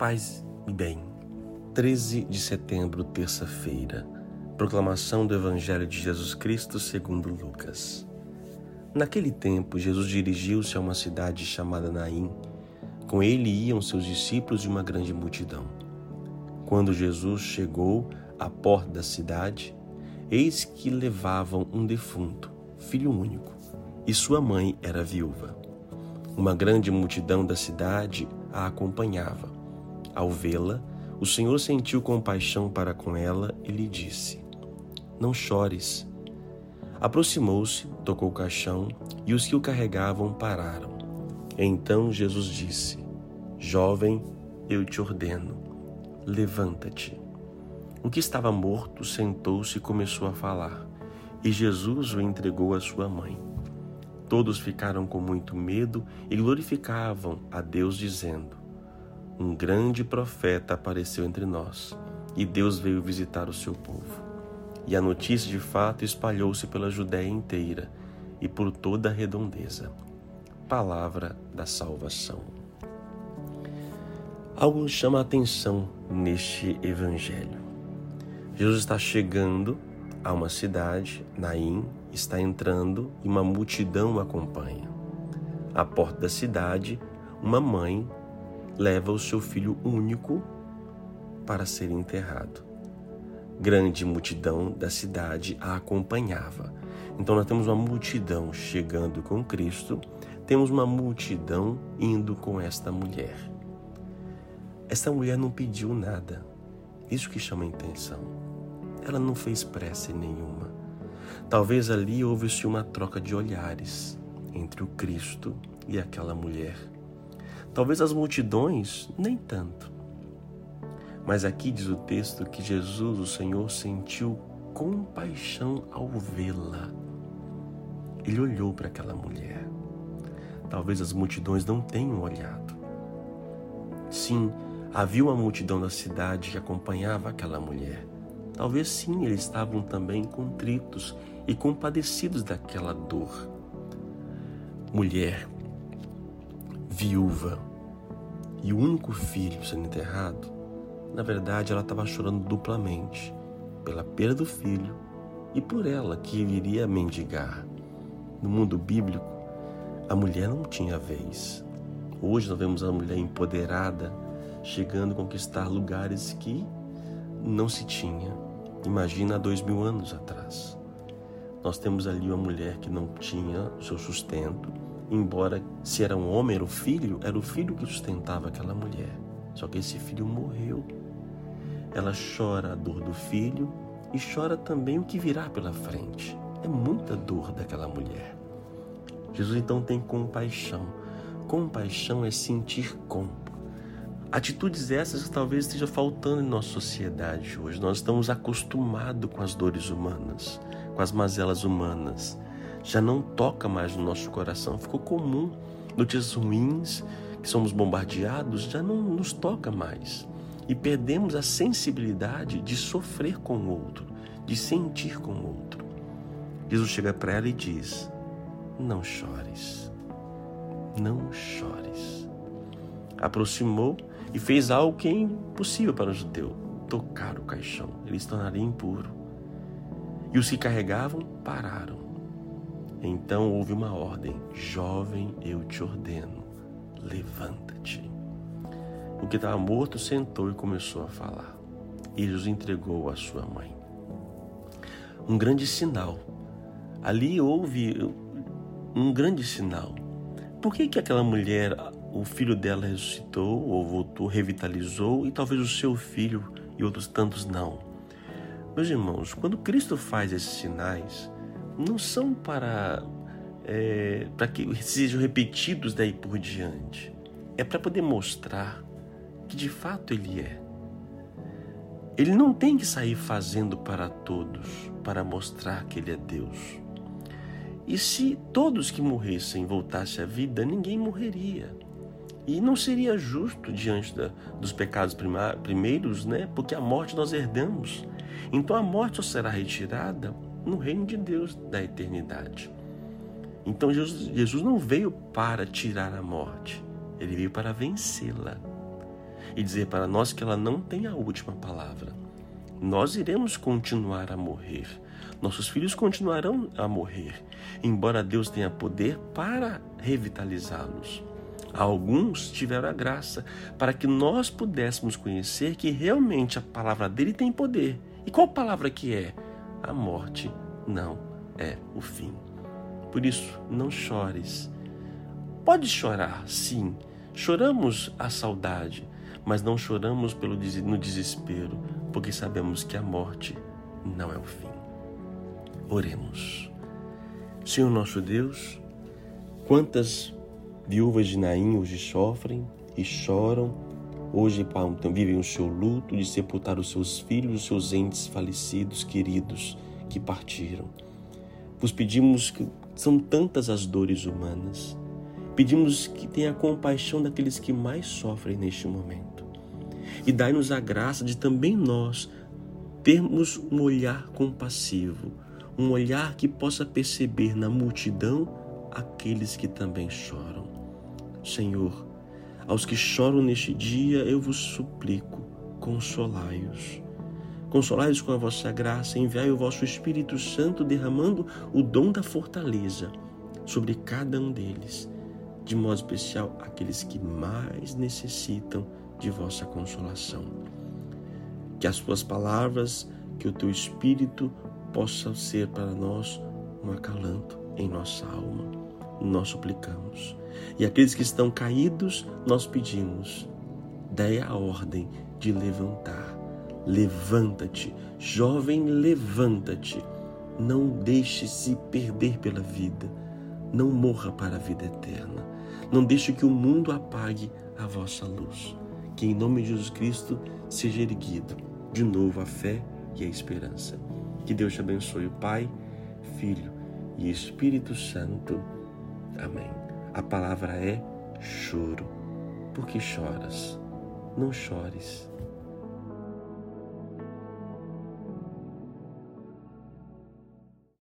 Paz e bem. 13 de setembro, terça-feira. Proclamação do Evangelho de Jesus Cristo segundo Lucas. Naquele tempo, Jesus dirigiu-se a uma cidade chamada Naim. Com ele iam seus discípulos e uma grande multidão. Quando Jesus chegou à porta da cidade, eis que levavam um defunto, filho único, e sua mãe era viúva. Uma grande multidão da cidade a acompanhava ao vê-la, o Senhor sentiu compaixão para com ela e lhe disse: Não chores. Aproximou-se, tocou o caixão e os que o carregavam pararam. Então Jesus disse: Jovem, eu te ordeno, levanta-te. O que estava morto sentou-se e começou a falar, e Jesus o entregou à sua mãe. Todos ficaram com muito medo e glorificavam a Deus, dizendo: um grande profeta apareceu entre nós e Deus veio visitar o seu povo. E a notícia de fato espalhou-se pela Judéia inteira e por toda a redondeza. Palavra da salvação. Algo chama a atenção neste evangelho. Jesus está chegando a uma cidade, Naim, está entrando e uma multidão o acompanha. À porta da cidade, uma mãe leva o seu filho único para ser enterrado. Grande multidão da cidade a acompanhava. Então nós temos uma multidão chegando com Cristo, temos uma multidão indo com esta mulher. Esta mulher não pediu nada. Isso que chama a atenção. Ela não fez prece nenhuma. Talvez ali houve-se uma troca de olhares entre o Cristo e aquela mulher. Talvez as multidões, nem tanto. Mas aqui diz o texto que Jesus, o Senhor, sentiu compaixão ao vê-la. Ele olhou para aquela mulher. Talvez as multidões não tenham olhado. Sim, havia uma multidão da cidade que acompanhava aquela mulher. Talvez sim, eles estavam também contritos e compadecidos daquela dor. Mulher, viúva e o único filho sendo enterrado, na verdade ela estava chorando duplamente pela perda do filho e por ela que iria mendigar. No mundo bíblico, a mulher não tinha vez. Hoje nós vemos a mulher empoderada chegando a conquistar lugares que não se tinha. Imagina há dois mil anos atrás. Nós temos ali uma mulher que não tinha o seu sustento, embora se era um homem, era o filho, era o filho que sustentava aquela mulher. Só que esse filho morreu. Ela chora a dor do filho e chora também o que virá pela frente. É muita dor daquela mulher. Jesus então tem compaixão. Compaixão é sentir com. Atitudes essas que talvez esteja faltando em nossa sociedade hoje. Nós estamos acostumados com as dores humanas, com as mazelas humanas já não toca mais no nosso coração, ficou comum. Notícias ruins, que somos bombardeados, já não nos toca mais. E perdemos a sensibilidade de sofrer com o outro, de sentir com o outro. Jesus chega para ela e diz: Não chores, não chores. Aproximou e fez algo que é impossível para o judeu: tocar o caixão. Ele se tornaria impuro. E os que carregavam pararam. Então houve uma ordem: Jovem, eu te ordeno, levanta-te. O que estava morto sentou e começou a falar. E Jesus entregou a sua mãe. Um grande sinal. Ali houve um grande sinal. Por que, que aquela mulher, o filho dela ressuscitou ou voltou, revitalizou e talvez o seu filho e outros tantos não? Meus irmãos, quando Cristo faz esses sinais, não são para, é, para que sejam repetidos daí por diante. É para poder mostrar que de fato Ele é. Ele não tem que sair fazendo para todos para mostrar que Ele é Deus. E se todos que morressem voltassem à vida, ninguém morreria. E não seria justo diante da, dos pecados primeiros, né? Porque a morte nós herdamos. Então a morte só será retirada no reino de Deus da eternidade. Então Jesus, Jesus não veio para tirar a morte, ele veio para vencê-la. e dizer para nós que ela não tem a última palavra. Nós iremos continuar a morrer. Nossos filhos continuarão a morrer, embora Deus tenha poder para revitalizá-los. Alguns tiveram a graça para que nós pudéssemos conhecer que realmente a palavra dele tem poder. E qual palavra que é? A morte não é o fim. Por isso, não chores. Pode chorar, sim. Choramos a saudade, mas não choramos pelo no desespero, porque sabemos que a morte não é o fim. Oremos. Senhor nosso Deus, quantas viúvas de Naim hoje sofrem e choram, hoje vivem o seu luto de sepultar os seus filhos, os seus entes falecidos, queridos, que partiram. Vos pedimos que são tantas as dores humanas. Pedimos que tenha compaixão daqueles que mais sofrem neste momento. E dai-nos a graça de também nós termos um olhar compassivo, um olhar que possa perceber na multidão aqueles que também choram. Senhor, aos que choram neste dia, eu vos suplico, consolai-os. Consolai-os com a vossa graça, enviai o vosso Espírito Santo, derramando o dom da fortaleza sobre cada um deles, de modo especial aqueles que mais necessitam de vossa consolação. Que as tuas palavras, que o teu Espírito possa ser para nós um acalanto em nossa alma. Nós suplicamos. E aqueles que estão caídos, nós pedimos, dai a ordem de levantar. Levanta-te, jovem, levanta-te. Não deixe-se perder pela vida. Não morra para a vida eterna. Não deixe que o mundo apague a vossa luz. Que em nome de Jesus Cristo seja erguido de novo a fé e a esperança. Que Deus te abençoe, Pai, Filho e Espírito Santo. Amém. A palavra é choro. Por que choras? Não chores.